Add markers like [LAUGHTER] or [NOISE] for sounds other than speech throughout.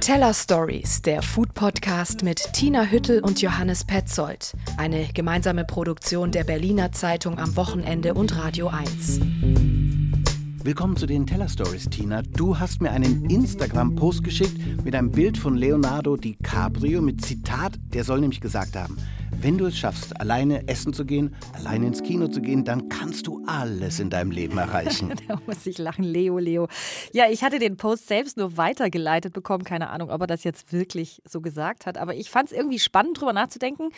Teller Stories, der Food Podcast mit Tina Hüttel und Johannes Petzold. Eine gemeinsame Produktion der Berliner Zeitung am Wochenende und Radio 1. Willkommen zu den Teller Stories, Tina. Du hast mir einen Instagram-Post geschickt mit einem Bild von Leonardo DiCaprio mit Zitat, der soll nämlich gesagt haben, wenn du es schaffst, alleine essen zu gehen, alleine ins Kino zu gehen, dann kannst du alles in deinem Leben erreichen. [LAUGHS] da muss ich lachen, Leo, Leo. Ja, ich hatte den Post selbst nur weitergeleitet bekommen. Keine Ahnung, ob er das jetzt wirklich so gesagt hat. Aber ich fand es irgendwie spannend, drüber nachzudenken.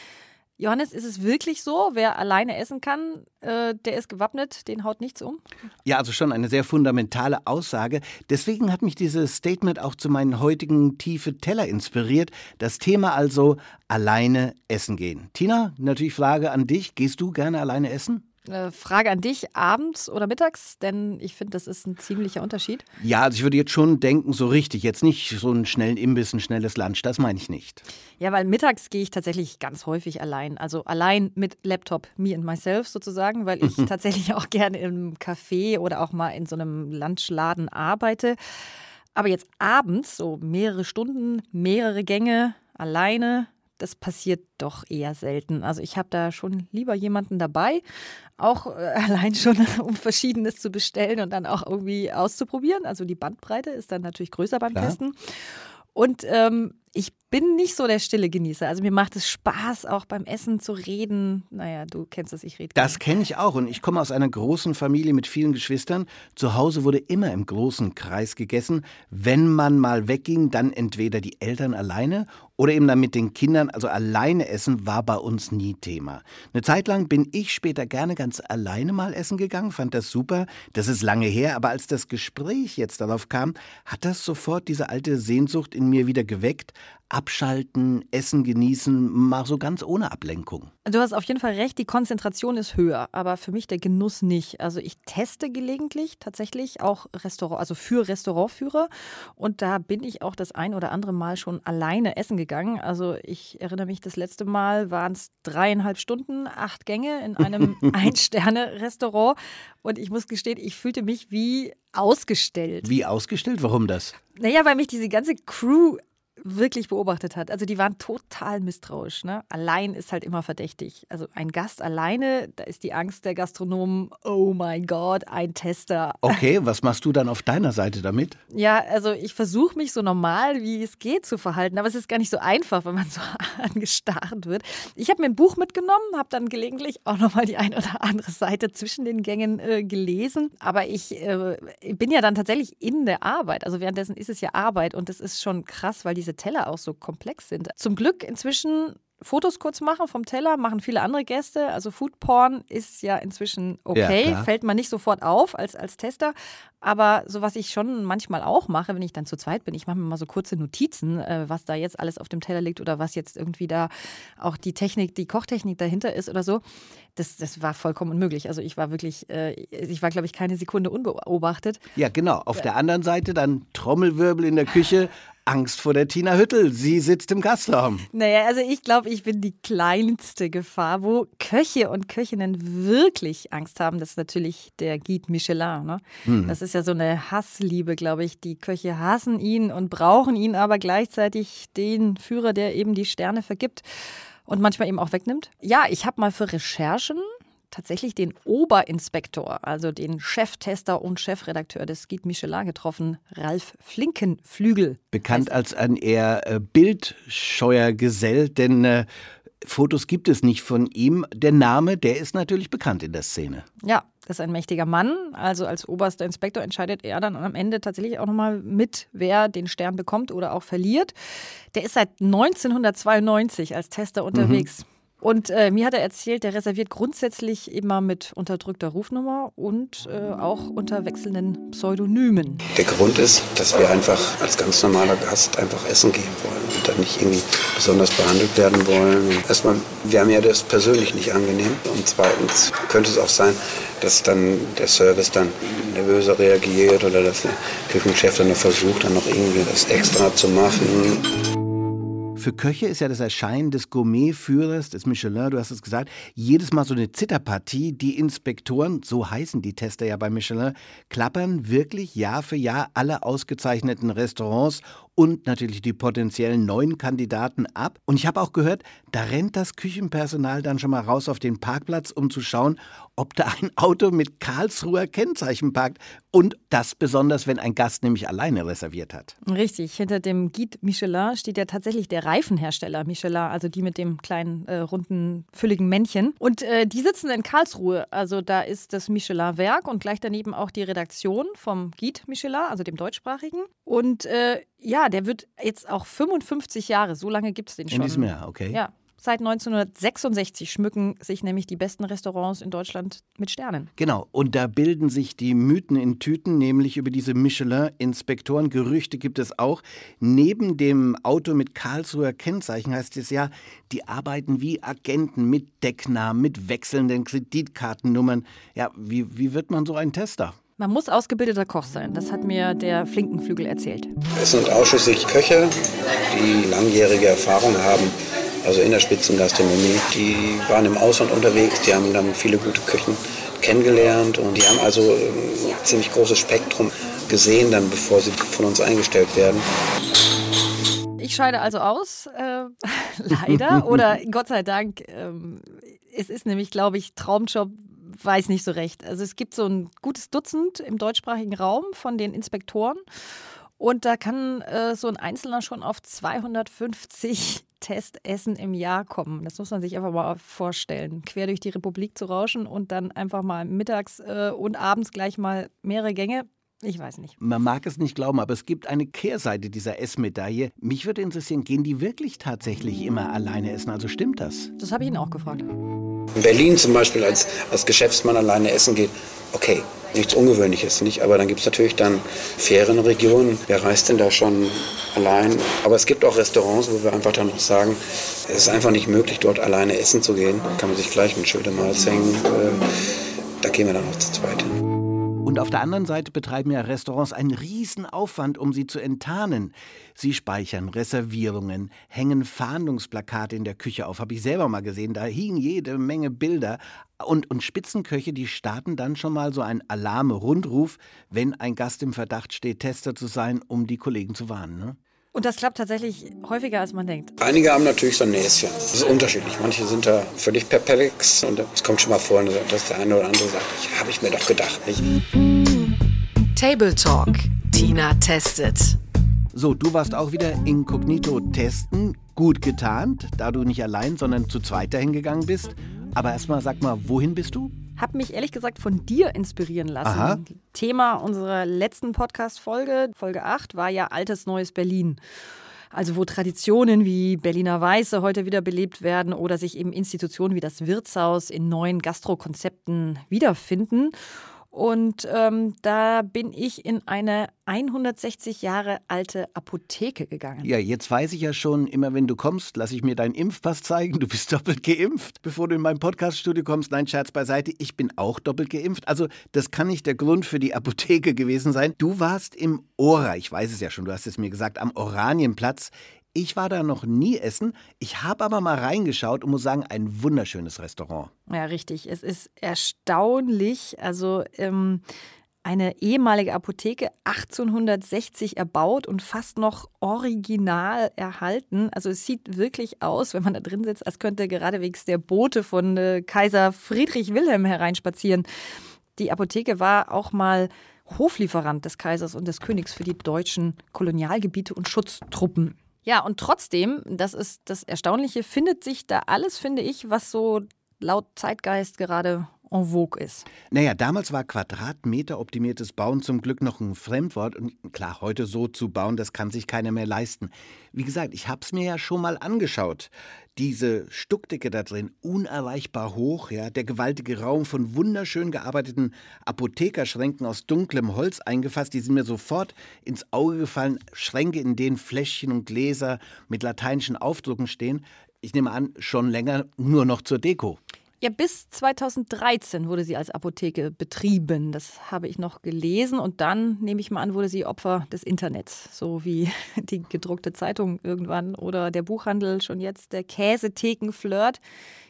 Johannes, ist es wirklich so, wer alleine essen kann, äh, der ist gewappnet, den haut nichts um? Ja, also schon eine sehr fundamentale Aussage. Deswegen hat mich dieses Statement auch zu meinen heutigen tiefe Teller inspiriert. Das Thema also alleine essen gehen. Tina, natürlich Frage an dich. Gehst du gerne alleine essen? Äh, Frage an dich, abends oder mittags? Denn ich finde, das ist ein ziemlicher Unterschied. Ja, also ich würde jetzt schon denken, so richtig. Jetzt nicht so einen schnellen Imbiss, ein schnelles Lunch, das meine ich nicht. Ja, weil mittags gehe ich tatsächlich ganz häufig allein. Also allein mit Laptop, me and myself sozusagen, weil ich [LAUGHS] tatsächlich auch gerne im Café oder auch mal in so einem Lunchladen arbeite. Aber jetzt abends, so mehrere Stunden, mehrere Gänge, alleine, das passiert doch eher selten. Also ich habe da schon lieber jemanden dabei, auch äh, [LAUGHS] allein schon, um Verschiedenes zu bestellen und dann auch irgendwie auszuprobieren. Also die Bandbreite ist dann natürlich größer beim Klar. Testen. Und ähm, ich bin nicht so der stille Genießer. Also mir macht es Spaß, auch beim Essen zu reden. Naja, du kennst das, ich rede. Das kenne ich auch und ich komme aus einer großen Familie mit vielen Geschwistern. Zu Hause wurde immer im großen Kreis gegessen. Wenn man mal wegging, dann entweder die Eltern alleine oder eben dann mit den Kindern. Also alleine essen war bei uns nie Thema. Eine Zeit lang bin ich später gerne ganz alleine mal essen gegangen, fand das super. Das ist lange her, aber als das Gespräch jetzt darauf kam, hat das sofort diese alte Sehnsucht in mir wieder geweckt. Abschalten, Essen genießen, mal so ganz ohne Ablenkung. Du hast auf jeden Fall recht, die Konzentration ist höher, aber für mich der Genuss nicht. Also ich teste gelegentlich tatsächlich auch Restaurant, also für Restaurantführer und da bin ich auch das ein oder andere Mal schon alleine essen gegangen. Also ich erinnere mich, das letzte Mal waren es dreieinhalb Stunden, acht Gänge in einem [LAUGHS] Ein-Sterne-Restaurant und ich muss gestehen, ich fühlte mich wie ausgestellt. Wie ausgestellt? Warum das? Naja, weil mich diese ganze Crew wirklich beobachtet hat. Also die waren total misstrauisch. Ne? Allein ist halt immer verdächtig. Also ein Gast alleine, da ist die Angst der Gastronomen, oh mein Gott, ein Tester. Okay, was machst du dann auf deiner Seite damit? Ja, also ich versuche mich so normal, wie es geht, zu verhalten. Aber es ist gar nicht so einfach, wenn man so [LAUGHS] angestarrt wird. Ich habe mir ein Buch mitgenommen, habe dann gelegentlich auch nochmal die eine oder andere Seite zwischen den Gängen äh, gelesen. Aber ich äh, bin ja dann tatsächlich in der Arbeit. Also währenddessen ist es ja Arbeit und das ist schon krass, weil diese Teller auch so komplex sind. Zum Glück inzwischen Fotos kurz machen vom Teller, machen viele andere Gäste. Also Food Porn ist ja inzwischen okay, Ja, fällt man nicht sofort auf als, als Tester. Aber so was ich schon manchmal auch mache, wenn ich dann zu zweit bin, ich mache mir mal so kurze Notizen, äh, was da jetzt alles auf dem Teller liegt oder was jetzt irgendwie da auch die Technik, die Kochtechnik dahinter ist oder so. Das, das war vollkommen unmöglich. Also ich war wirklich, äh, ich war, glaube ich, keine Sekunde unbeobachtet. Ja, genau. Auf der anderen Seite dann Trommelwirbel in der Küche. Angst vor der Tina Hüttel. Sie sitzt im Gastraum. Naja, also ich glaube, ich bin die kleinste Gefahr, wo Köche und Köchinnen wirklich Angst haben. Das ist natürlich der Guide Michelin. Ne? Das ist ja so eine Hassliebe, glaube ich. Die Köche hassen ihn und brauchen ihn, aber gleichzeitig den Führer, der eben die Sterne vergibt und manchmal eben auch wegnimmt. Ja, ich habe mal für Recherchen tatsächlich den Oberinspektor, also den Cheftester und Chefredakteur des Guide Michelin getroffen, Ralf Flinkenflügel. Bekannt als ein eher äh, bildscheuer Gesell, denn äh, Fotos gibt es nicht von ihm. Der Name, der ist natürlich bekannt in der Szene. Ja, das ist ein mächtiger Mann. Also als oberster Inspektor entscheidet er dann am Ende tatsächlich auch nochmal mit, wer den Stern bekommt oder auch verliert. Der ist seit 1992 als Tester unterwegs. Und äh, mir hat er erzählt, der reserviert grundsätzlich immer mit unterdrückter Rufnummer und äh, auch unter wechselnden Pseudonymen. Der Grund ist, dass wir einfach als ganz normaler Gast einfach essen gehen wollen und dann nicht irgendwie besonders behandelt werden wollen. Erstmal, wir haben ja das persönlich nicht angenehm. Und zweitens könnte es auch sein, dass dann der Service dann nervöser reagiert oder dass der Küchenchef dann noch versucht, dann noch irgendwie das extra zu machen. Für Köche ist ja das Erscheinen des Gourmetführers, des Michelin, du hast es gesagt, jedes Mal so eine Zitterpartie. Die Inspektoren, so heißen die Tester ja bei Michelin, klappern wirklich Jahr für Jahr alle ausgezeichneten Restaurants und natürlich die potenziellen neuen Kandidaten ab. Und ich habe auch gehört, da rennt das Küchenpersonal dann schon mal raus auf den Parkplatz, um zu schauen, ob da ein Auto mit Karlsruher Kennzeichen parkt. Und das besonders, wenn ein Gast nämlich alleine reserviert hat. Richtig, hinter dem Guide Michelin steht ja tatsächlich der Reifenhersteller Michelin, also die mit dem kleinen, äh, runden, fülligen Männchen. Und äh, die sitzen in Karlsruhe. Also da ist das Michelin-Werk und gleich daneben auch die Redaktion vom Guide Michelin, also dem deutschsprachigen. Und äh, ja, der wird jetzt auch 55 Jahre, so lange gibt es den schon. In diesem Jahr, okay. Ja, Seit 1966 schmücken sich nämlich die besten Restaurants in Deutschland mit Sternen. Genau, und da bilden sich die Mythen in Tüten, nämlich über diese Michelin-Inspektoren. Gerüchte gibt es auch. Neben dem Auto mit Karlsruher Kennzeichen heißt es ja, die arbeiten wie Agenten mit Decknamen, mit wechselnden Kreditkartennummern. Ja, wie, wie wird man so ein Tester? Man muss ausgebildeter Koch sein. Das hat mir der Flinkenflügel erzählt. Es sind ausschließlich Köche, die langjährige Erfahrung haben also in der Spitzengastronomie. Die waren im Ausland unterwegs, die haben dann viele gute Küchen kennengelernt und die haben also ein ziemlich großes Spektrum gesehen, dann bevor sie von uns eingestellt werden. Ich scheide also aus, äh, [LAUGHS] leider oder [LAUGHS] Gott sei Dank. Ähm, es ist nämlich, glaube ich, Traumjob weiß nicht so recht. Also es gibt so ein gutes Dutzend im deutschsprachigen Raum von den Inspektoren und da kann äh, so ein Einzelner schon auf 250 [LAUGHS] Testessen im Jahr kommen. Das muss man sich einfach mal vorstellen. Quer durch die Republik zu rauschen und dann einfach mal mittags äh, und abends gleich mal mehrere Gänge. Ich weiß nicht. Man mag es nicht glauben, aber es gibt eine Kehrseite dieser Essmedaille. Mich würde interessieren, gehen die wirklich tatsächlich immer alleine essen? Also stimmt das? Das habe ich ihn auch gefragt. In Berlin zum Beispiel als, als Geschäftsmann alleine essen geht, okay, nichts Ungewöhnliches, nicht? Aber dann gibt es natürlich dann Ferienregionen. Wer reist denn da schon allein? Aber es gibt auch Restaurants, wo wir einfach dann noch sagen, es ist einfach nicht möglich, dort alleine essen zu gehen. Da kann man sich gleich mit Schildemals hängen. Äh, da gehen wir dann auch zu zweit hin. Und auf der anderen Seite betreiben ja Restaurants einen Riesenaufwand, um sie zu enttarnen. Sie speichern Reservierungen, hängen Fahndungsplakate in der Küche auf. Habe ich selber mal gesehen. Da hingen jede Menge Bilder. Und, und Spitzenköche, die starten dann schon mal so einen Alarm-Rundruf, wenn ein Gast im Verdacht steht, Tester zu sein, um die Kollegen zu warnen. Ne? Und das klappt tatsächlich häufiger, als man denkt. Einige haben natürlich so ein Näschen. Das ist unterschiedlich. Manche sind da völlig perplex und es kommt schon mal vor, dass der eine oder andere sagt, ich habe ich mir doch gedacht. Nicht? Table Talk. Tina testet. So, du warst auch wieder inkognito testen. Gut getarnt, da du nicht allein, sondern zu zweit dahin gegangen bist. Aber erstmal sag mal, wohin bist du? Habe mich ehrlich gesagt von dir inspirieren lassen. Aha. Thema unserer letzten Podcast-Folge, Folge 8, war ja Altes Neues Berlin. Also wo Traditionen wie Berliner Weiße heute wieder belebt werden oder sich eben Institutionen wie das Wirtshaus in neuen Gastrokonzepten wiederfinden. Und ähm, da bin ich in eine 160 Jahre alte Apotheke gegangen. Ja, jetzt weiß ich ja schon, immer wenn du kommst, lasse ich mir deinen Impfpass zeigen. Du bist [LAUGHS] doppelt geimpft, bevor du in mein Podcaststudio kommst. Nein, Scherz beiseite, ich bin auch doppelt geimpft. Also das kann nicht der Grund für die Apotheke gewesen sein. Du warst im Ora, ich weiß es ja schon, du hast es mir gesagt, am Oranienplatz ich war da noch nie essen. Ich habe aber mal reingeschaut und muss sagen, ein wunderschönes Restaurant. Ja, richtig. Es ist erstaunlich. Also ähm, eine ehemalige Apotheke 1860 erbaut und fast noch original erhalten. Also es sieht wirklich aus, wenn man da drin sitzt, als könnte geradewegs der Bote von äh, Kaiser Friedrich Wilhelm hereinspazieren. Die Apotheke war auch mal Hoflieferant des Kaisers und des Königs für die deutschen Kolonialgebiete und Schutztruppen. Ja, und trotzdem, das ist das Erstaunliche, findet sich da alles, finde ich, was so laut Zeitgeist gerade en vogue ist. Naja, damals war Quadratmeter optimiertes Bauen zum Glück noch ein Fremdwort. Und klar, heute so zu bauen, das kann sich keiner mehr leisten. Wie gesagt, ich habe es mir ja schon mal angeschaut. Diese Stuckdecke da drin, unerreichbar hoch, ja, der gewaltige Raum von wunderschön gearbeiteten Apothekerschränken aus dunklem Holz eingefasst, die sind mir sofort ins Auge gefallen. Schränke, in denen Fläschchen und Gläser mit lateinischen Aufdrucken stehen. Ich nehme an, schon länger nur noch zur Deko. Ja, bis 2013 wurde sie als Apotheke betrieben. Das habe ich noch gelesen. Und dann, nehme ich mal an, wurde sie Opfer des Internets. So wie [LAUGHS] die gedruckte Zeitung irgendwann oder der Buchhandel schon jetzt der Käsetheken-Flirt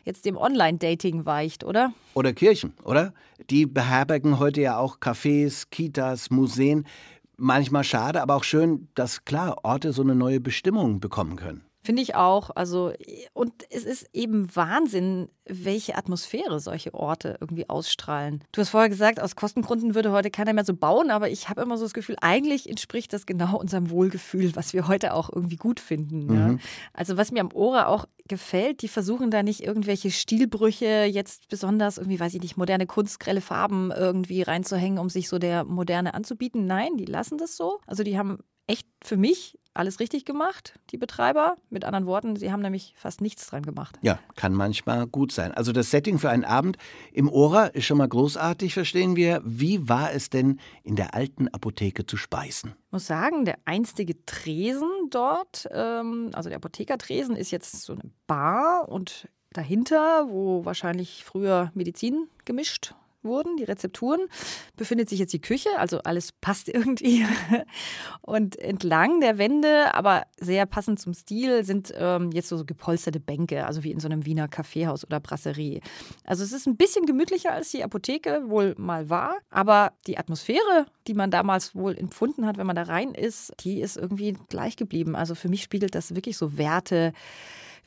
jetzt dem Online-Dating weicht, oder? Oder Kirchen, oder? Die beherbergen heute ja auch Cafés, Kitas, Museen manchmal schade, aber auch schön, dass klar Orte so eine neue Bestimmung bekommen können. Finde ich auch. Also, und es ist eben Wahnsinn, welche Atmosphäre solche Orte irgendwie ausstrahlen. Du hast vorher gesagt, aus Kostengründen würde heute keiner mehr so bauen, aber ich habe immer so das Gefühl, eigentlich entspricht das genau unserem Wohlgefühl, was wir heute auch irgendwie gut finden. Mhm. Ja. Also, was mir am Ora auch gefällt, die versuchen da nicht irgendwelche Stilbrüche, jetzt besonders irgendwie, weiß ich nicht, moderne Kunst, grelle Farben irgendwie reinzuhängen, um sich so der Moderne anzubieten. Nein, die lassen das so. Also, die haben echt für mich alles richtig gemacht, die Betreiber. Mit anderen Worten, sie haben nämlich fast nichts dran gemacht. Ja, kann manchmal gut sein. Also das Setting für einen Abend im Ora ist schon mal großartig, verstehen wir. Wie war es denn in der alten Apotheke zu speisen? Ich muss sagen, der einstige Tresen dort, ähm, also der Apothekertresen, ist jetzt so eine Bar und dahinter, wo wahrscheinlich früher Medizin gemischt wurden, die Rezepturen, befindet sich jetzt die Küche, also alles passt [LAUGHS] irgendwie. Und entlang der Wände, aber sehr passend zum Stil, sind ähm, jetzt so gepolsterte Bänke, also wie in so einem Wiener Kaffeehaus oder Brasserie. Also es ist ein bisschen gemütlicher als die Apotheke wohl mal war, aber die Atmosphäre, die man damals wohl empfunden hat, wenn man da rein ist, die ist irgendwie gleich geblieben. Also für mich spiegelt das wirklich so Werte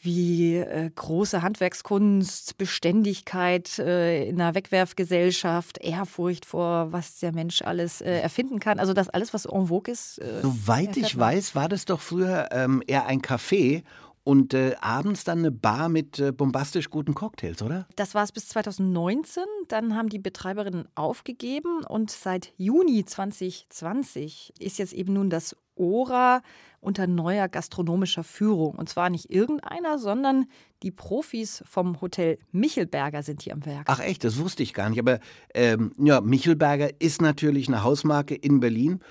wie äh, große Handwerkskunst, Beständigkeit äh, in einer Wegwerfgesellschaft, Ehrfurcht vor, was der Mensch alles äh, erfinden kann. Also das alles, was en vogue ist. Äh, Soweit ich weiß, war das doch früher ähm, eher ein Café und äh, abends dann eine Bar mit äh, bombastisch guten Cocktails, oder? Das war es bis 2019. Dann haben die Betreiberinnen aufgegeben und seit Juni 2020 ist jetzt eben nun das Ora unter neuer gastronomischer Führung. Und zwar nicht irgendeiner, sondern die Profis vom Hotel Michelberger sind hier am Werk. Ach echt, das wusste ich gar nicht. Aber ähm, ja, Michelberger ist natürlich eine Hausmarke in Berlin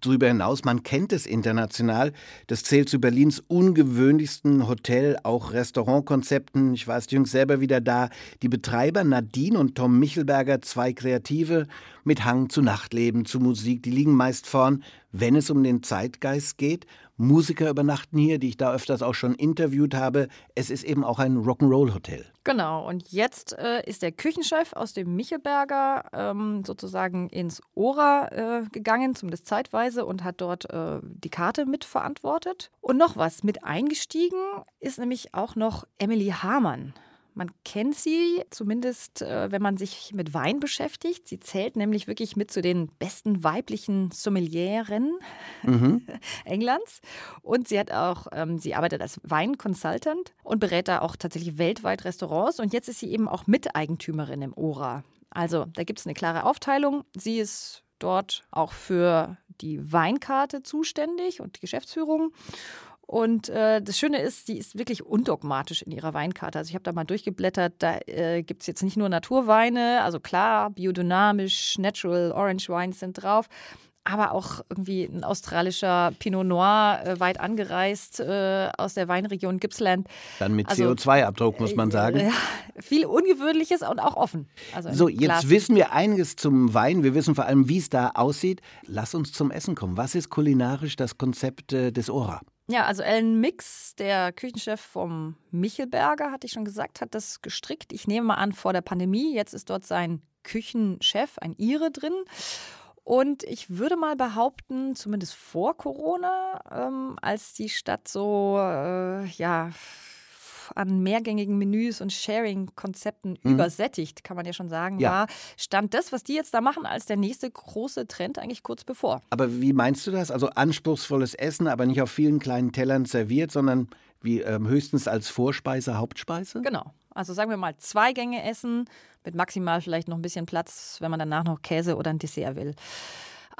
darüber hinaus, man kennt es international. Das zählt zu Berlins ungewöhnlichsten Hotel, auch Restaurantkonzepten. Ich war es jüngst selber wieder da. Die Betreiber Nadine und Tom Michelberger, zwei Kreative mit Hang zu Nachtleben, zu Musik, die liegen meist vorn, wenn es um den Zeitgeist geht. Musiker übernachten hier, die ich da öfters auch schon interviewt habe. Es ist eben auch ein Rock'n'Roll-Hotel. Genau, und jetzt äh, ist der Küchenchef aus dem Michelberger ähm, sozusagen ins Ora äh, gegangen, zumindest zeitweise, und hat dort äh, die Karte mitverantwortet. Und noch was, mit eingestiegen ist nämlich auch noch Emily Hamann. Man kennt sie, zumindest äh, wenn man sich mit Wein beschäftigt. Sie zählt nämlich wirklich mit zu den besten weiblichen Sommelieren mhm. [LAUGHS] Englands. Und sie hat auch, ähm, sie arbeitet als Weinconsultant und berät da auch tatsächlich weltweit Restaurants. Und jetzt ist sie eben auch Miteigentümerin im Ora. Also da gibt es eine klare Aufteilung. Sie ist dort auch für die Weinkarte zuständig und die Geschäftsführung. Und äh, das Schöne ist, sie ist wirklich undogmatisch in ihrer Weinkarte. Also ich habe da mal durchgeblättert, da äh, gibt es jetzt nicht nur Naturweine, also klar, biodynamisch, natural, Orange Wines sind drauf, aber auch irgendwie ein australischer Pinot Noir äh, weit angereist äh, aus der Weinregion Gippsland. Dann mit also, CO2-Abdruck, muss man sagen. Äh, viel Ungewöhnliches und auch offen. Also so, jetzt Glas wissen wir einiges zum Wein. Wir wissen vor allem, wie es da aussieht. Lass uns zum Essen kommen. Was ist kulinarisch das Konzept äh, des Ora? Ja, also Alan Mix, der Küchenchef vom Michelberger, hatte ich schon gesagt, hat das gestrickt. Ich nehme mal an, vor der Pandemie. Jetzt ist dort sein Küchenchef, ein Ire drin. Und ich würde mal behaupten, zumindest vor Corona, ähm, als die Stadt so, äh, ja, an mehrgängigen Menüs und Sharing-Konzepten mhm. übersättigt, kann man ja schon sagen, ja. war, stand das, was die jetzt da machen, als der nächste große Trend eigentlich kurz bevor. Aber wie meinst du das? Also anspruchsvolles Essen, aber nicht auf vielen kleinen Tellern serviert, sondern wie ähm, höchstens als Vorspeise, Hauptspeise? Genau. Also sagen wir mal zwei Gänge essen mit maximal vielleicht noch ein bisschen Platz, wenn man danach noch Käse oder ein Dessert will.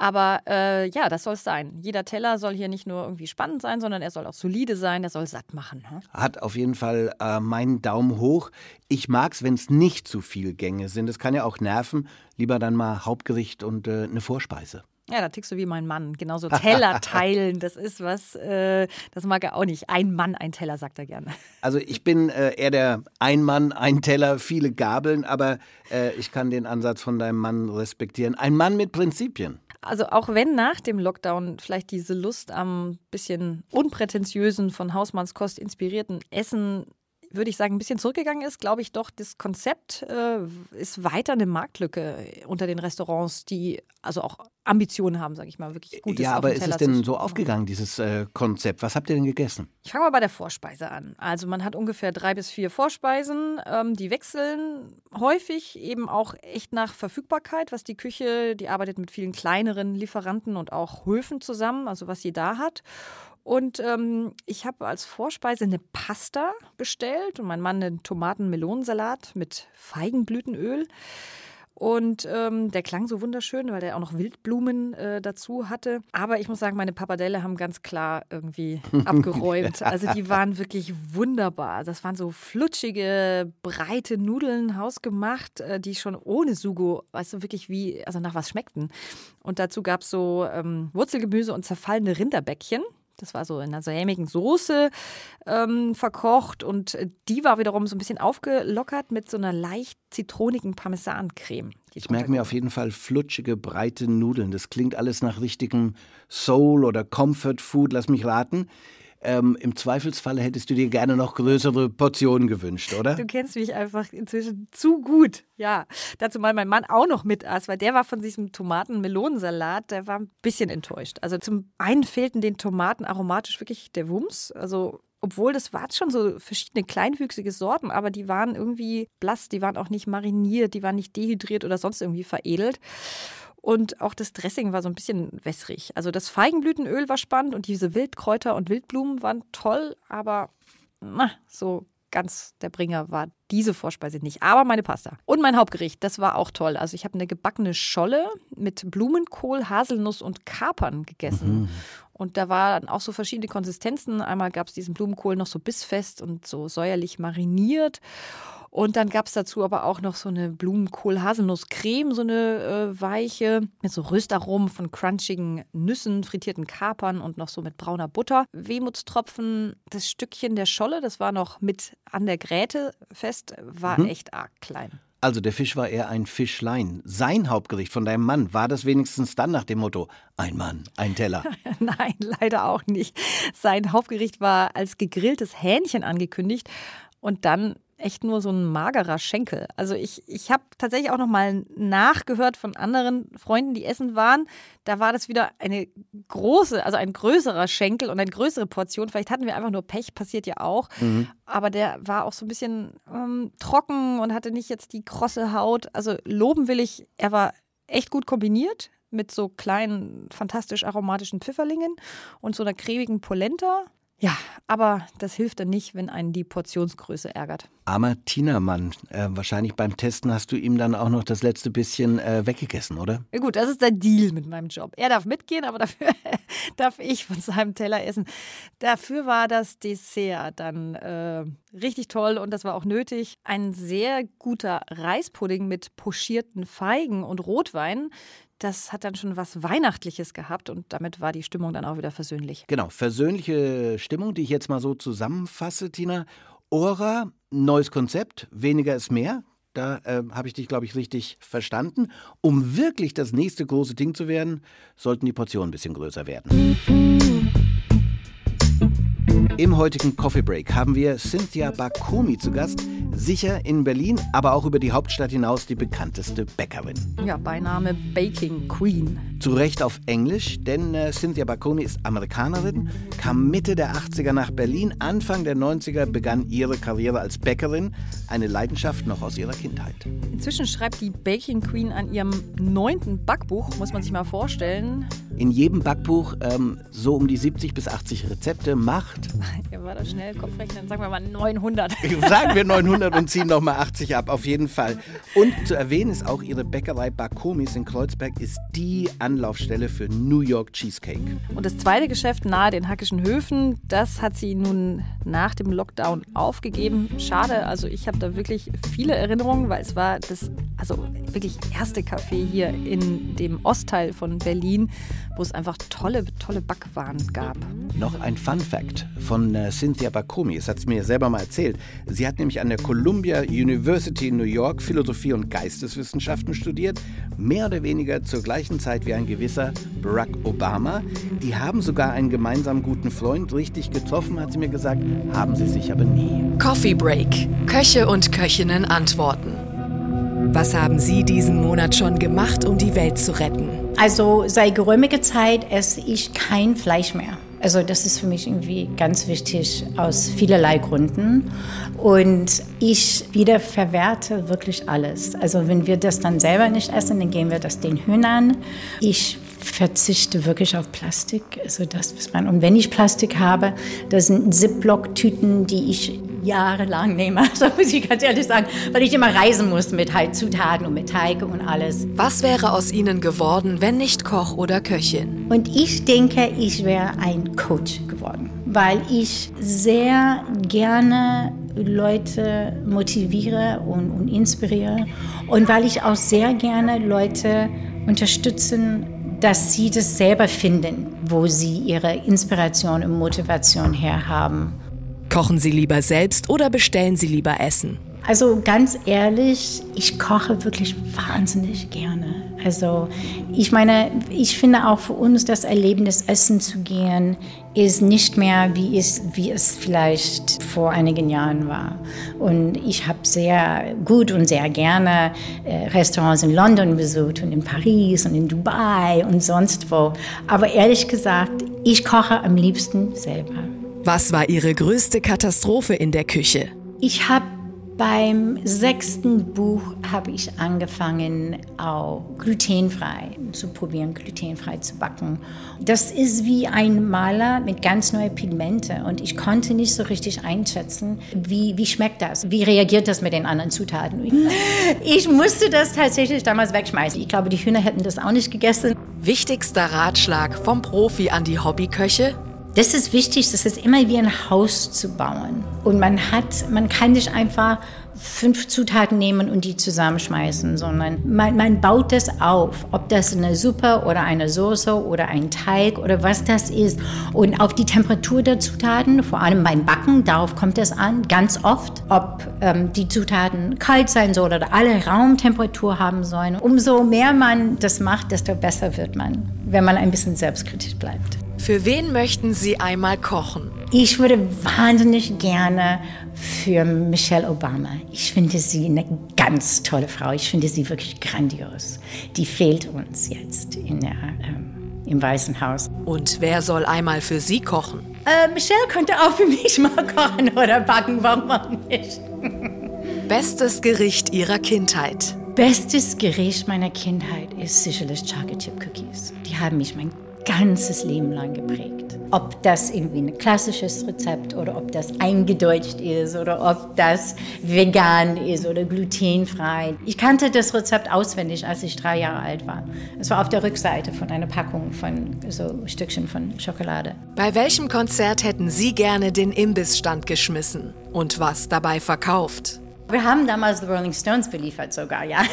Aber äh, ja, das soll es sein. Jeder Teller soll hier nicht nur irgendwie spannend sein, sondern er soll auch solide sein, er soll satt machen. Hm? Hat auf jeden Fall äh, meinen Daumen hoch. Ich mag es, wenn es nicht zu viel Gänge sind. Es kann ja auch nerven. Lieber dann mal Hauptgericht und äh, eine Vorspeise. Ja, da tickst du wie mein Mann. Genauso Teller [LAUGHS] teilen, das ist was, äh, das mag er auch nicht. Ein Mann, ein Teller, sagt er gerne. Also ich bin äh, eher der Ein Mann, ein Teller, viele Gabeln, aber äh, ich kann den Ansatz von deinem Mann respektieren. Ein Mann mit Prinzipien. Also auch wenn nach dem Lockdown vielleicht diese Lust am bisschen unprätentiösen, von Hausmannskost inspirierten Essen würde ich sagen, ein bisschen zurückgegangen ist, glaube ich doch, das Konzept äh, ist weiter eine Marktlücke unter den Restaurants, die also auch Ambitionen haben, sage ich mal, wirklich gutes Ja, aber ist es denn so aufgegangen, dieses äh, Konzept? Was habt ihr denn gegessen? Ich fange mal bei der Vorspeise an. Also man hat ungefähr drei bis vier Vorspeisen, ähm, die wechseln häufig eben auch echt nach Verfügbarkeit, was die Küche, die arbeitet mit vielen kleineren Lieferanten und auch Höfen zusammen, also was sie da hat. Und ähm, ich habe als Vorspeise eine Pasta bestellt und mein Mann einen Tomaten-Melonensalat mit Feigenblütenöl. Und ähm, der klang so wunderschön, weil der auch noch Wildblumen äh, dazu hatte. Aber ich muss sagen, meine Papadelle haben ganz klar irgendwie [LAUGHS] abgeräumt. Also die [LAUGHS] waren wirklich wunderbar. Das waren so flutschige, breite Nudeln, hausgemacht, äh, die schon ohne Sugo, weißt du, wirklich wie, also nach was schmeckten. Und dazu gab es so ähm, Wurzelgemüse und zerfallene Rinderbäckchen. Das war so in einer sämigen Soße ähm, verkocht und die war wiederum so ein bisschen aufgelockert mit so einer leicht zitronigen Parmesancreme. Ich merke mir auf jeden Fall flutschige, breite Nudeln. Das klingt alles nach richtigem Soul oder Comfort Food. Lass mich raten. Ähm, Im Zweifelsfall hättest du dir gerne noch größere Portionen gewünscht, oder? Du kennst mich einfach inzwischen zu gut. Ja, dazu mal mein Mann auch noch mit aß, weil der war von diesem Tomaten-Melonensalat, der war ein bisschen enttäuscht. Also zum einen fehlten den Tomaten aromatisch wirklich der Wumms. Also obwohl das waren schon so verschiedene kleinwüchsige Sorten, aber die waren irgendwie blass, die waren auch nicht mariniert, die waren nicht dehydriert oder sonst irgendwie veredelt. Und auch das Dressing war so ein bisschen wässrig. Also das Feigenblütenöl war spannend und diese Wildkräuter und Wildblumen waren toll, aber na, so ganz der Bringer war diese Vorspeise nicht. Aber meine Pasta. Und mein Hauptgericht, das war auch toll. Also ich habe eine gebackene Scholle mit Blumenkohl, Haselnuss und Kapern gegessen. Mhm. Und da waren auch so verschiedene Konsistenzen. Einmal gab es diesen Blumenkohl noch so bissfest und so säuerlich mariniert. Und dann gab es dazu aber auch noch so eine Blumenkohl-Haselnuss-Creme, so eine äh, weiche, mit so Röstaromen von crunchigen Nüssen, frittierten Kapern und noch so mit brauner Butter. Wehmutstropfen, das Stückchen der Scholle, das war noch mit an der Gräte fest, war mhm. echt arg klein. Also der Fisch war eher ein Fischlein. Sein Hauptgericht von deinem Mann, war das wenigstens dann nach dem Motto, ein Mann, ein Teller? [LAUGHS] Nein, leider auch nicht. Sein Hauptgericht war als gegrilltes Hähnchen angekündigt und dann echt nur so ein magerer Schenkel. Also ich, ich habe tatsächlich auch noch mal nachgehört von anderen Freunden, die essen waren. Da war das wieder eine große, also ein größerer Schenkel und eine größere Portion. Vielleicht hatten wir einfach nur Pech, passiert ja auch. Mhm. Aber der war auch so ein bisschen ähm, trocken und hatte nicht jetzt die krosse Haut. Also loben will ich, er war echt gut kombiniert mit so kleinen, fantastisch aromatischen Pfifferlingen und so einer cremigen Polenta. Ja, aber das hilft dann nicht, wenn einen die Portionsgröße ärgert. Armer Tinermann, äh, wahrscheinlich beim Testen hast du ihm dann auch noch das letzte bisschen äh, weggegessen, oder? Ja, gut, das ist der Deal mit meinem Job. Er darf mitgehen, aber dafür [LAUGHS] darf ich von seinem Teller essen. Dafür war das Dessert dann äh, richtig toll und das war auch nötig. Ein sehr guter Reispudding mit pochierten Feigen und Rotwein das hat dann schon was Weihnachtliches gehabt und damit war die Stimmung dann auch wieder versöhnlich. Genau, versöhnliche Stimmung, die ich jetzt mal so zusammenfasse, Tina. Ora, neues Konzept, weniger ist mehr. Da äh, habe ich dich, glaube ich, richtig verstanden. Um wirklich das nächste große Ding zu werden, sollten die Portionen ein bisschen größer werden. Im heutigen Coffee Break haben wir Cynthia Bakomi zu Gast sicher in Berlin, aber auch über die Hauptstadt hinaus die bekannteste Bäckerin. Ja, Beiname Baking Queen. Zu Recht auf Englisch, denn äh, Cynthia Bacconi ist Amerikanerin, kam Mitte der 80er nach Berlin, Anfang der 90er begann ihre Karriere als Bäckerin, eine Leidenschaft noch aus ihrer Kindheit. Inzwischen schreibt die Baking Queen an ihrem neunten Backbuch, muss man sich mal vorstellen. In jedem Backbuch ähm, so um die 70 bis 80 Rezepte macht. [LAUGHS] Ja, war das schnell Kopfrechnen, sagen wir mal 900. [LAUGHS] Sagen wir 900 und ziehen nochmal 80 ab, auf jeden Fall. Und zu erwähnen ist auch ihre Bäckerei Bakomis in Kreuzberg ist die Anlaufstelle für New York Cheesecake. Und das zweite Geschäft nahe den Hackischen Höfen, das hat sie nun nach dem Lockdown aufgegeben. Schade, also ich habe da wirklich viele Erinnerungen, weil es war das also wirklich erste Café hier in dem Ostteil von Berlin, wo es einfach tolle, tolle Backwaren gab. Noch ein Fun Fact von äh, Cynthia Bakomi, das hat sie mir selber mal erzählt. Sie hat nämlich an der Columbia University in New York Philosophie und Geisteswissenschaften studiert, mehr oder weniger zur gleichen Zeit wie ein gewisser Barack Obama. Die haben sogar einen gemeinsamen guten Freund richtig getroffen, hat sie mir gesagt, haben sie sich aber nie. Coffee Break. Köche und Köchinnen antworten. Was haben Sie diesen Monat schon gemacht, um die Welt zu retten? Also seit gerömiger Zeit esse ich kein Fleisch mehr. Also das ist für mich irgendwie ganz wichtig aus vielerlei Gründen. Und ich wiederverwerte wirklich alles. Also wenn wir das dann selber nicht essen, dann geben wir das den Hühnern. Ich verzichte wirklich auf Plastik. Also das, was man, und wenn ich Plastik habe, das sind Ziploc-Tüten, die ich jahrelang nehme, [LAUGHS] so muss ich ganz ehrlich sagen, weil ich immer reisen muss mit halt Zutaten und mit Teig und alles. Was wäre aus Ihnen geworden, wenn nicht Koch oder Köchin? Und ich denke, ich wäre ein Coach geworden, weil ich sehr gerne Leute motiviere und, und inspiriere und weil ich auch sehr gerne Leute unterstützen dass sie das selber finden, wo sie ihre Inspiration und Motivation herhaben. Kochen Sie lieber selbst oder bestellen Sie lieber Essen? Also ganz ehrlich, ich koche wirklich wahnsinnig gerne. Also ich meine, ich finde auch für uns das Erlebnis Essen zu gehen ist nicht mehr wie es, wie es vielleicht vor einigen Jahren war. Und ich habe sehr gut und sehr gerne äh, Restaurants in London besucht und in Paris und in Dubai und sonst wo. Aber ehrlich gesagt, ich koche am liebsten selber. Was war Ihre größte Katastrophe in der Küche? Ich habe beim sechsten Buch habe ich angefangen, auch glutenfrei zu probieren, glutenfrei zu backen. Das ist wie ein Maler mit ganz neuen Pigmente und ich konnte nicht so richtig einschätzen, wie, wie schmeckt das, wie reagiert das mit den anderen Zutaten. [LAUGHS] Ich musste das tatsächlich damals wegschmeißen. Ich glaube, die Hühner hätten das auch nicht gegessen. Wichtigster Ratschlag vom Profi an die Hobbyköche? Das ist wichtig, das ist immer wie ein Haus zu bauen. Und man hat, man kann nicht einfach fünf Zutaten nehmen und die zusammenschmeißen, sondern man, man baut das auf, ob das eine Suppe oder eine Soße oder ein Teig oder was das ist. Und auf die Temperatur der Zutaten, vor allem beim Backen, darauf kommt es an, ganz oft, ob ähm, die Zutaten kalt sein sollen oder alle Raumtemperatur haben sollen. Umso mehr man das macht, desto besser wird man, wenn man ein bisschen selbstkritisch bleibt. Für wen möchten Sie einmal kochen? Ich würde wahnsinnig gerne für Michelle Obama. Ich finde sie eine ganz tolle Frau. Ich finde sie wirklich grandios. Die fehlt uns jetzt in der, ähm, im Weißen Haus. Und wer soll einmal für Sie kochen? Äh, Michelle könnte auch für mich mal kochen oder backen, warum auch nicht? Bestes Gericht Ihrer Kindheit? Bestes Gericht meiner Kindheit ist sicherlich Chocolate Chip Cookies. Die haben mich mein ganzes Leben lang geprägt. Ob das irgendwie ein klassisches Rezept oder ob das eingedeutscht ist oder ob das vegan ist oder glutenfrei. Ich kannte das Rezept auswendig, als ich drei Jahre alt war. Es war auf der Rückseite von einer Packung von so Stückchen von Schokolade. Bei welchem Konzert hätten Sie gerne den Imbissstand geschmissen und was dabei verkauft? Wir haben damals die Rolling Stones beliefert sogar, ja.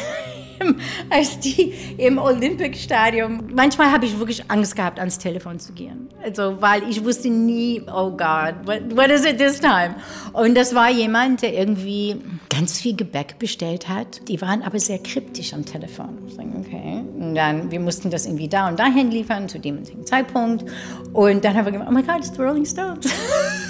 Als die im Olympic-Stadion. Manchmal habe ich wirklich Angst gehabt, ans Telefon zu gehen. Also, weil ich wusste nie, oh Gott, what, what is it this time? Und das war jemand, der irgendwie ganz viel Gebäck bestellt hat. Die waren aber sehr kryptisch am Telefon. Ich dachte, okay. Und dann, wir mussten das irgendwie da und dahin liefern, zu dem Zeitpunkt. Und dann haben wir gesagt, oh my God, it's the Rolling Stones. [LAUGHS]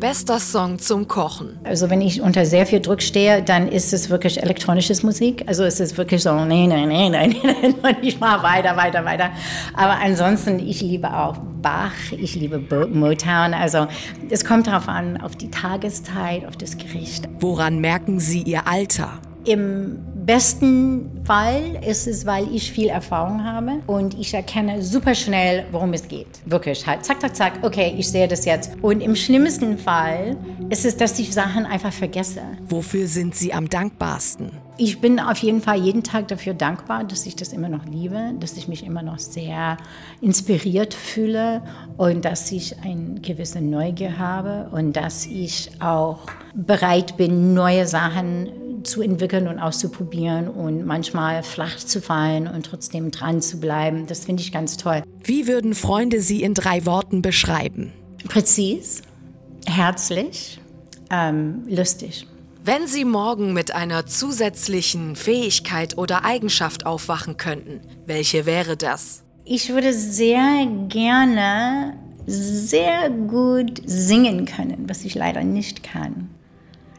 Bester Song zum Kochen. Also wenn ich unter sehr viel Druck stehe, dann ist es wirklich elektronisches Musik. Also es ist wirklich so, nee, nee, nee, nee, nee, und ich mache weiter, weiter, weiter. Aber ansonsten, ich liebe auch Bach, ich liebe Motown. Also es kommt darauf an, auf die Tageszeit, auf das Gericht. Woran merken Sie Ihr Alter? Im besten Fall ist es, weil ich viel Erfahrung habe und ich erkenne super schnell, worum es geht. Wirklich halt, zack, zack, zack, okay, ich sehe das jetzt. Und im schlimmsten Fall ist es, dass ich Sachen einfach vergesse. Wofür sind Sie am dankbarsten? Ich bin auf jeden Fall jeden Tag dafür dankbar, dass ich das immer noch liebe, dass ich mich immer noch sehr inspiriert fühle und dass ich eine gewisse Neugier habe und dass ich auch bereit bin, neue Sachen zu entwickeln und auszuprobieren und manchmal flach zu fallen und trotzdem dran zu bleiben. Das finde ich ganz toll. Wie würden Freunde Sie in drei Worten beschreiben? Präzis, herzlich, ähm, lustig. Wenn Sie morgen mit einer zusätzlichen Fähigkeit oder Eigenschaft aufwachen könnten, welche wäre das? Ich würde sehr gerne sehr gut singen können, was ich leider nicht kann.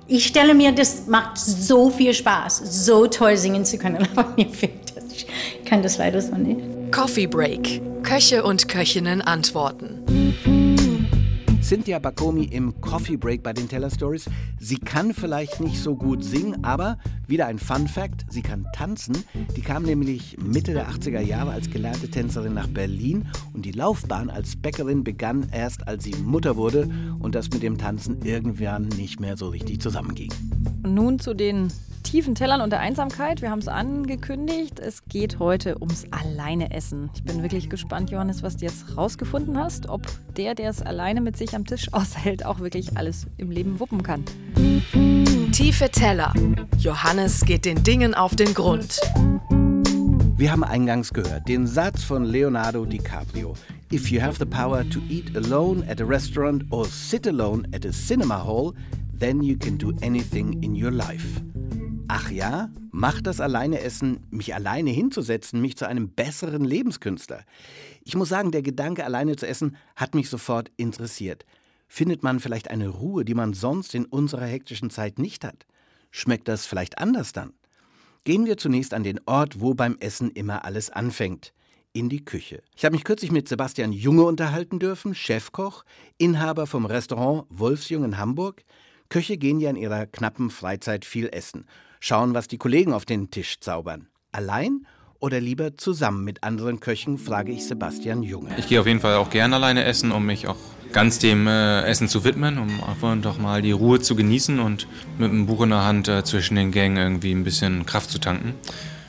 Ich stelle mir, das macht so viel Spaß, so toll singen zu können. [LAUGHS] Aber mir fehlt das. Ich kann das leider so nicht. Coffee Break. Köche und Köchinnen antworten. Cynthia Bakomi im Coffee Break bei den Teller Stories. Sie kann vielleicht nicht so gut singen, aber wieder ein Fun Fact: Sie kann tanzen. Die kam nämlich Mitte der 80er Jahre als gelernte Tänzerin nach Berlin und die Laufbahn als Bäckerin begann erst, als sie Mutter wurde und das mit dem Tanzen irgendwann nicht mehr so richtig zusammenging. Und nun zu den tiefen Tellern und der Einsamkeit. Wir haben es angekündigt. Es geht heute ums Alleineessen. Ich bin wirklich gespannt, Johannes, was du jetzt rausgefunden hast. Ob der, der es alleine mit sich am Tisch [LAUGHS] aushält, auch wirklich alles im Leben wuppen kann. Tiefe Teller. Johannes geht den Dingen auf den Grund. Wir haben eingangs gehört den Satz von Leonardo DiCaprio. If you have the power to eat alone at a restaurant or sit alone at a cinema hall, then you can do anything in your life. Ach ja, macht das Alleineessen, mich alleine hinzusetzen, mich zu einem besseren Lebenskünstler? Ich muss sagen, der Gedanke, alleine zu essen, hat mich sofort interessiert. Findet man vielleicht eine Ruhe, die man sonst in unserer hektischen Zeit nicht hat? Schmeckt das vielleicht anders dann? Gehen wir zunächst an den Ort, wo beim Essen immer alles anfängt. In die Küche. Ich habe mich kürzlich mit Sebastian Junge unterhalten dürfen, Chefkoch, Inhaber vom Restaurant Wolfsjung in Hamburg. Köche gehen ja in ihrer knappen Freizeit viel essen schauen, was die Kollegen auf den Tisch zaubern. Allein oder lieber zusammen mit anderen Köchen, frage ich Sebastian Junge. Ich gehe auf jeden Fall auch gerne alleine essen, um mich auch ganz dem äh, Essen zu widmen, um einfach doch mal die Ruhe zu genießen und mit einem Buch in der Hand äh, zwischen den Gängen irgendwie ein bisschen Kraft zu tanken.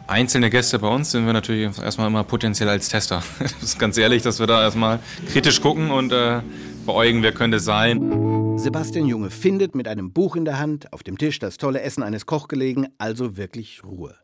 Einzelne Gäste bei uns sind wir natürlich erstmal immer potenziell als Tester. [LAUGHS] Das ist ganz ehrlich, dass wir da erstmal kritisch gucken und äh, beäugen, wer könnte sein. Sebastian Junge findet mit einem Buch in der Hand auf dem Tisch das tolle Essen eines Koch gelegen, also wirklich Ruhe.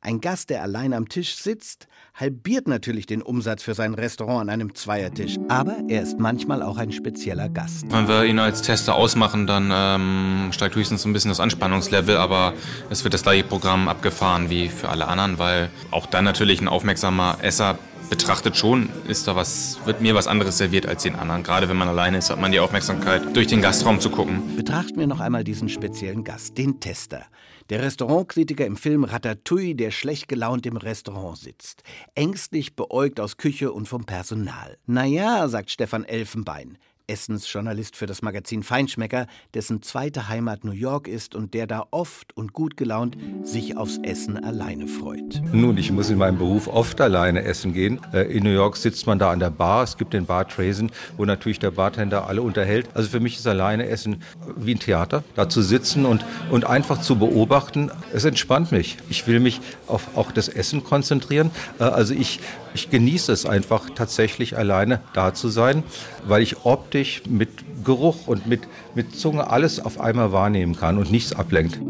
Ein Gast, der allein am Tisch sitzt, halbiert natürlich den Umsatz für sein Restaurant an einem Zweiertisch. Aber er ist manchmal auch ein spezieller Gast. Wenn wir ihn als Tester ausmachen, dann ähm, steigt höchstens ein bisschen das Anspannungslevel, aber es wird das gleiche Programm abgefahren wie für alle anderen, weil auch dann natürlich ein aufmerksamer Esser betrachtet schon, ist da was, wird mir was anderes serviert als den anderen. Gerade wenn man alleine ist, hat man die Aufmerksamkeit, durch den Gastraum zu gucken. Betrachten wir noch einmal diesen speziellen Gast, den Tester. Der Restaurantkritiker im Film Ratatouille, der schlecht gelaunt im Restaurant sitzt. Ängstlich beäugt aus Küche und vom Personal. Naja, sagt Stefan Elfenbein, Essensjournalist für das Magazin Feinschmecker, dessen zweite Heimat New York ist und der da oft und gut gelaunt sich aufs Essen alleine freut. Nun, ich muss in meinem Beruf oft alleine essen gehen. Äh, in New York sitzt man da an der Bar. Es gibt den Bar Trazen, wo natürlich der Bartender alle unterhält. Also für mich ist alleine Essen wie ein Theater. Da zu sitzen und, und einfach zu beobachten, es entspannt mich. Ich will mich auf auch das Essen konzentrieren. Äh, also ich, ich genieße es einfach tatsächlich alleine da zu sein, weil ich optisch mit Geruch und mit, mit Zunge alles auf einmal wahrnehmen kann und nichts ablenkt.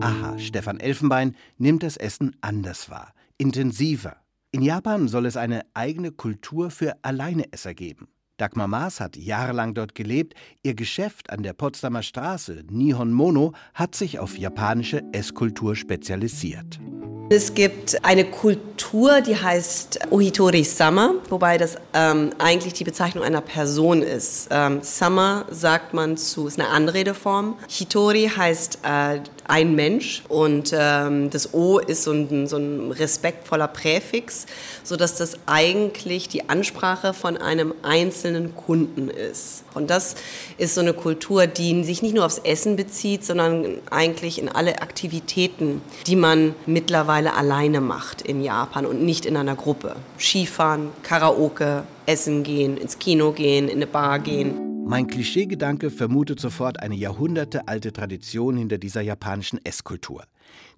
Aha, Stefan Elfenbein nimmt das Essen anders wahr, intensiver. In Japan soll es eine eigene Kultur für Alleineesser geben. Dagmar Maas hat jahrelang dort gelebt. Ihr Geschäft an der Potsdamer Straße, Nihon Mono, hat sich auf japanische Esskultur spezialisiert. Es gibt eine Kultur, die heißt Ohitori-sama, wobei das ähm, eigentlich die Bezeichnung einer Person ist. Ähm, Sama sagt man zu, ist eine Anredeform. Hitori heißt äh, ein Mensch und ähm, das O ist so ein, so ein respektvoller Präfix, sodass das eigentlich die Ansprache von einem einzelnen Kunden ist. Und das ist so eine Kultur, die sich nicht nur aufs Essen bezieht, sondern eigentlich in alle Aktivitäten, die man mittlerweile alleine macht in Japan und nicht in einer Gruppe. Skifahren, Karaoke, Essen gehen, ins Kino gehen, in eine Bar gehen. Mein Klischeegedanke vermutet sofort eine jahrhundertealte Tradition hinter dieser japanischen Esskultur.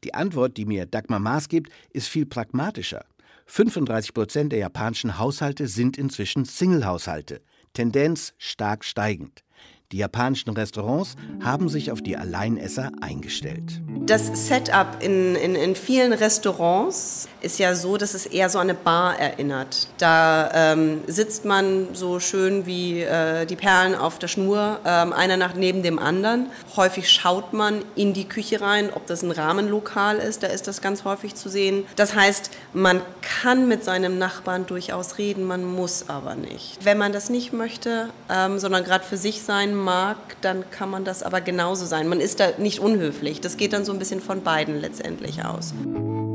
Die Antwort, die mir Dagmar Maas gibt, ist viel pragmatischer. 35 Prozent der japanischen Haushalte sind inzwischen Single-Haushalte. Tendenz stark steigend. Die japanischen Restaurants haben sich auf die Alleinesser eingestellt. Das Setup in, in, in vielen Restaurants ist ja so, dass es eher so an eine Bar erinnert. Da ähm, sitzt man so schön wie äh, die Perlen auf der Schnur, ähm, einer nach neben dem anderen. Häufig schaut man in die Küche rein, ob das ein Rahmenlokal ist, da ist das ganz häufig zu sehen. Das heißt, man kann mit seinem Nachbarn durchaus reden, man muss aber nicht. Wenn man das nicht möchte, ähm, sondern gerade für sich sein mag, dann kann man das aber genauso sein. Man ist da nicht unhöflich. Das geht dann so ein bisschen von beiden letztendlich aus.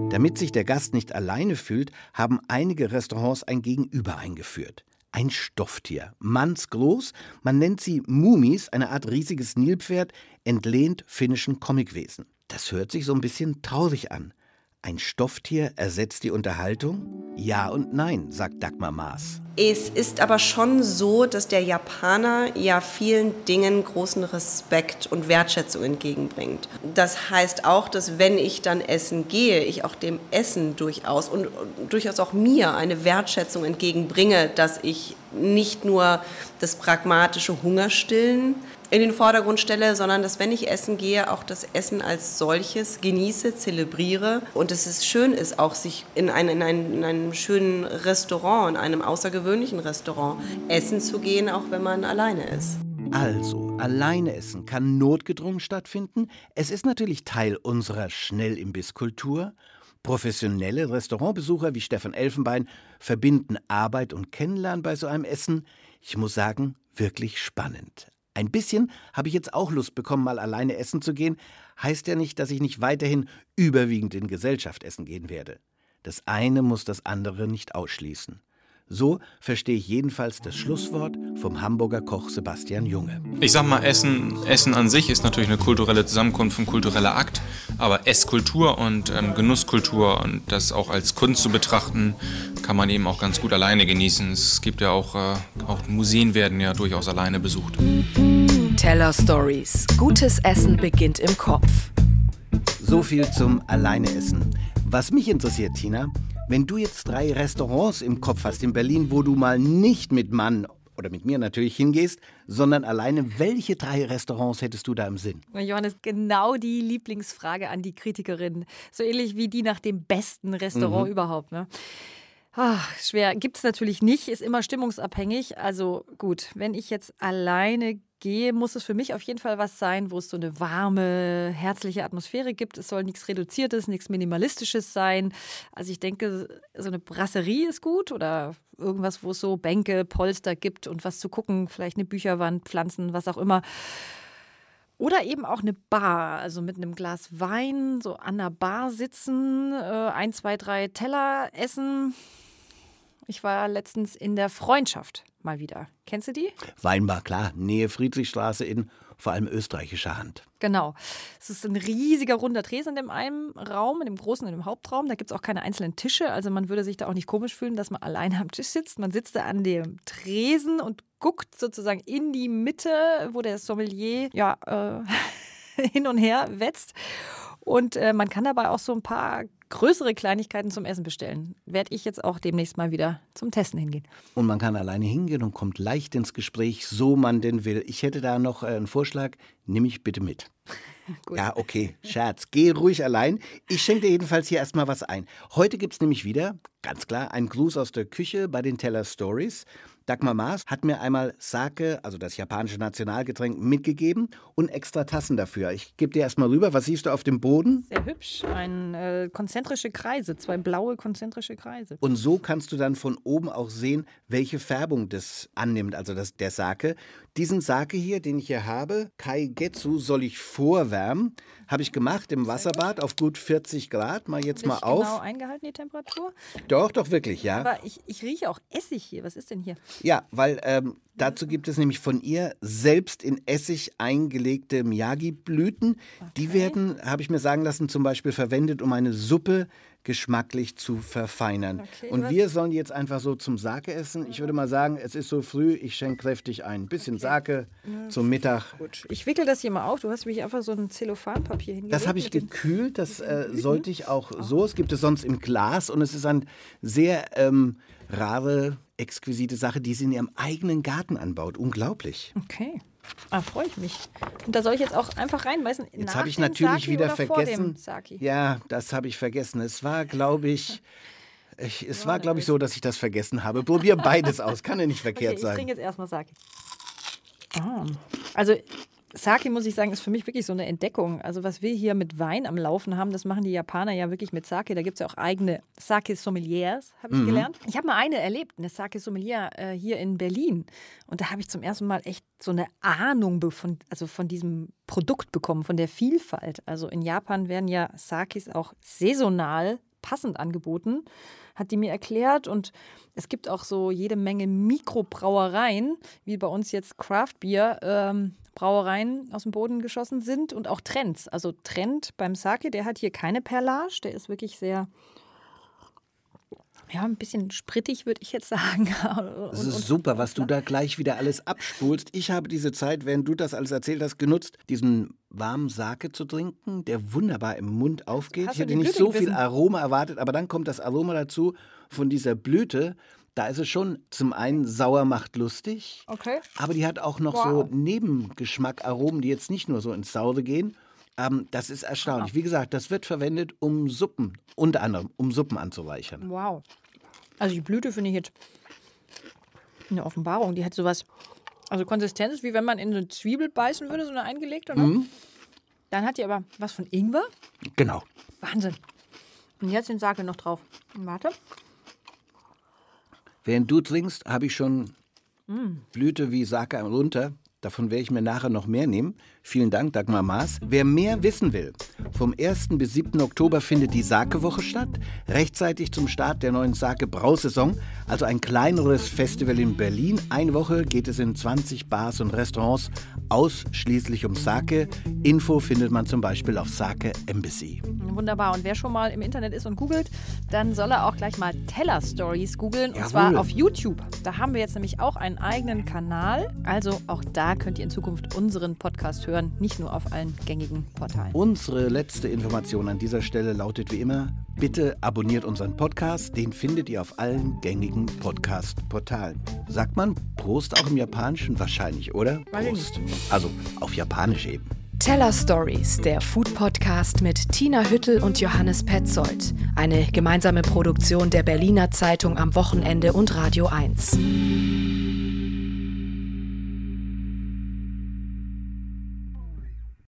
Damit sich der Gast nicht alleine fühlt, haben einige Restaurants ein Gegenüber eingeführt. Ein Stofftier, mannsgroß, man nennt sie Mumis, eine Art riesiges Nilpferd, entlehnt finnischen Comicwesen. Das hört sich so ein bisschen traurig an. Ein Stofftier ersetzt die Unterhaltung? Ja und nein, sagt Dagmar Maas. Es ist aber schon so, dass der Japaner ja vielen Dingen großen Respekt und Wertschätzung entgegenbringt. Das heißt auch, dass wenn ich dann essen gehe, ich auch dem Essen durchaus und durchaus auch mir eine Wertschätzung entgegenbringe, dass ich nicht nur das pragmatische Hungerstillen in den Vordergrund stelle, sondern dass wenn ich essen gehe, auch das Essen als solches genieße, zelebriere und dass es schön ist, auch sich in, ein, in, ein, in einem schönen Restaurant, in einem außergewöhnlichen Restaurant essen zu gehen, auch wenn man alleine ist. Also, alleine essen kann notgedrungen stattfinden. Es ist natürlich Teil unserer Schnellimbisskultur. Professionelle Restaurantbesucher wie Stefan Elfenbein verbinden Arbeit und Kennenlernen bei so einem Essen. Ich muss sagen, wirklich spannend. Ein bisschen habe ich jetzt auch Lust bekommen, mal alleine essen zu gehen. Heißt ja nicht, dass ich nicht weiterhin überwiegend in Gesellschaft essen gehen werde. Das eine muss das andere nicht ausschließen. So verstehe ich jedenfalls das Schlusswort vom Hamburger Koch Sebastian Junge. Ich sag mal, Essen, Essen an sich ist natürlich eine kulturelle Zusammenkunft, ein kultureller Akt, aber Esskultur und ähm, Genusskultur und das auch als Kunst zu betrachten, kann man eben auch ganz gut alleine genießen. Es gibt ja auch, äh, auch Museen werden ja durchaus alleine besucht. Teller Stories. Gutes Essen beginnt im Kopf. So viel zum Alleineessen. Was mich interessiert, Tina, wenn du jetzt drei Restaurants im Kopf hast in Berlin, wo du mal nicht mit Mann oder mit mir natürlich hingehst, sondern alleine, welche drei Restaurants hättest du da im Sinn? Johannes, genau die Lieblingsfrage an die Kritikerin. So ähnlich wie die nach dem besten Restaurant mhm. überhaupt. Ne? Ach, schwer. Gibt es natürlich nicht, ist immer stimmungsabhängig. Also gut, wenn ich jetzt alleine gehe, muss es für mich auf jeden Fall was sein, wo es so eine warme, herzliche Atmosphäre gibt. Es soll nichts Reduziertes, nichts Minimalistisches sein. Also ich denke, so eine Brasserie ist gut oder irgendwas, wo es so Bänke, Polster gibt und was zu gucken, vielleicht eine Bücherwand, Pflanzen, was auch immer. Oder eben auch eine Bar, also mit einem Glas Wein, so an der Bar sitzen, äh, ein, zwei, drei Teller essen. Ich war letztens in der Freundschaft mal wieder. Kennst du die? Weinbar, klar. Nähe Friedrichstraße in vor allem österreichischer Hand. Genau. Es ist ein riesiger runder Tresen in dem einen Raum, in dem großen, in dem Hauptraum. Da gibt es auch keine einzelnen Tische. Also man würde sich da auch nicht komisch fühlen, dass man [LAUGHS] alleine am Tisch sitzt. Man sitzt da an dem Tresen und guckt sozusagen in die Mitte, wo der Sommelier ja äh, [LAUGHS] hin und her wetzt. Und äh, man kann dabei auch so ein paar größere Kleinigkeiten zum Essen bestellen. Werde ich jetzt auch demnächst mal wieder zum Testen hingehen. Und man kann alleine hingehen und kommt leicht ins Gespräch, so man denn will. Ich hätte da noch äh, einen Vorschlag, nimm mich bitte mit. [LAUGHS] ja, okay, Scherz. Geh ruhig allein. Ich schenke dir jedenfalls hier erstmal was ein. Heute gibt es nämlich wieder, ganz klar, einen Gruß aus der Küche bei den Teller Stories. Dagmar Maas hat mir einmal Sake, also das japanische Nationalgetränk, mitgegeben und extra Tassen dafür. Ich gebe dir erstmal rüber. Was siehst du auf dem Boden? Sehr hübsch. Ein äh, konzentrische Kreise, zwei blaue konzentrische Kreise. Und so kannst du dann von oben auch sehen, welche Färbung das annimmt, also das, der Sake. Diesen Sake hier, den ich hier habe, Kaigetsu, soll ich vorwärmen. Habe ich gemacht im Wasserbad auf gut 40 Grad. Mal jetzt mal auf. Genau eingehalten die Temperatur? Doch, doch, wirklich, ja. Aber ich, ich rieche auch Essig hier. Was ist denn hier? Ja, weil ähm, dazu gibt es nämlich von ihr selbst in Essig eingelegte Miyagi-Blüten. Okay. Die werden, habe ich mir sagen lassen, zum Beispiel verwendet, um eine Suppe geschmacklich zu verfeinern. Okay, und wir sollen jetzt einfach so zum Sake essen. Ich würde mal sagen, es ist so früh, ich schenke kräftig ein. bisschen okay. Sake ja. zum Mittag. Gut. Ich wickel das hier mal auf. Du hast mich einfach so ein Zellophanpapier hingelegt. Das habe ich gekühlt. Das äh, sollte ich auch so. Es gibt es sonst im Glas und es ist ein sehr ähm, rare, exquisite Sache, die sie in ihrem eigenen Garten anbaut. Unglaublich. Okay. Ah, freue ich mich. Und da soll ich jetzt auch einfach reinbeißen. Jetzt habe ich natürlich Saki wieder vergessen. Ja, das habe ich vergessen. Es war, glaube ich, [LAUGHS] ich, es war, glaube ich, so, dass ich das vergessen habe. Probier beides aus. Kann ja nicht verkehrt okay, sein. Ich trinke jetzt erstmal Sake. Ah. Also Sake, muss ich sagen, ist für mich wirklich so eine Entdeckung. Also was wir hier mit Wein am Laufen haben, das machen die Japaner ja wirklich mit Sake. Da gibt es ja auch eigene Sake-Sommeliers, habe ich mhm. gelernt. Ich habe mal eine erlebt, eine Sake-Sommelier äh, hier in Berlin. Und da habe ich zum ersten Mal echt so eine Ahnung von, also von diesem Produkt bekommen, von der Vielfalt. Also in Japan werden ja Sakes auch saisonal passend angeboten hat die mir erklärt. Und es gibt auch so jede Menge Mikrobrauereien, wie bei uns jetzt Craft Beer. Ähm, Brauereien aus dem Boden geschossen sind und auch Trends. Also Trend beim Sake, der hat hier keine Perlage, der ist wirklich sehr ja, ein bisschen sprittig, würde ich jetzt sagen. [LAUGHS] Das ist super, was du da gleich wieder alles abspulst. Ich habe diese Zeit, während du das alles erzählt hast, genutzt, diesen warmen Sake zu trinken, der wunderbar im Mund aufgeht. ich hätte nicht so viel Aroma erwartet, aber dann kommt das Aroma dazu von dieser Blüte. Da ist es schon zum einen sauer macht lustig, okay. aber die hat auch noch wow. so Nebengeschmack, Aromen, die jetzt nicht nur so ins Saure gehen. Ähm, das ist erstaunlich. Aha. Wie gesagt, das wird verwendet, um Suppen, unter anderem, um Suppen anzureichern. Wow. Also die Blüte finde ich jetzt eine Offenbarung. Die hat sowas, also Konsistenz, wie wenn man in eine Zwiebel beißen würde, so eine eingelegte. Ne? Mhm. Dann hat die aber was von Ingwer. Genau. Wahnsinn. Und jetzt den Sake noch drauf. Warte. Während du trinkst, habe ich schon mm. Blüte wie Sake runter. Davon werde ich mir nachher noch mehr nehmen. Vielen Dank, Dagmar Maas. Wer mehr wissen will, vom 1. bis 7. Oktober findet die Sake-Woche statt, rechtzeitig zum Start der neuen Sake-Brausaison, also ein kleineres Festival in Berlin. Eine Woche geht es in 20 Bars und Restaurants ausschließlich um Sake. Info findet man zum Beispiel auf Sake Embassy. Wunderbar. Und wer schon mal im Internet ist und googelt, dann soll er auch gleich mal Teller Stories googeln. Und zwar auf YouTube. Da haben wir jetzt nämlich auch einen eigenen Kanal. Also auch da könnt ihr in Zukunft unseren Podcast hören, nicht nur auf allen gängigen Portalen. Unsere letzte Information an dieser Stelle lautet wie immer, bitte abonniert unseren Podcast, den findet ihr auf allen gängigen Podcast-Portalen. Sagt man Prost auch im Japanischen? Wahrscheinlich, oder? Prost. Also auf Japanisch eben. Teller Stories, der Food Podcast mit Tina Hüttel und Johannes Petzold. Eine gemeinsame Produktion der Berliner Zeitung am Wochenende und Radio 1.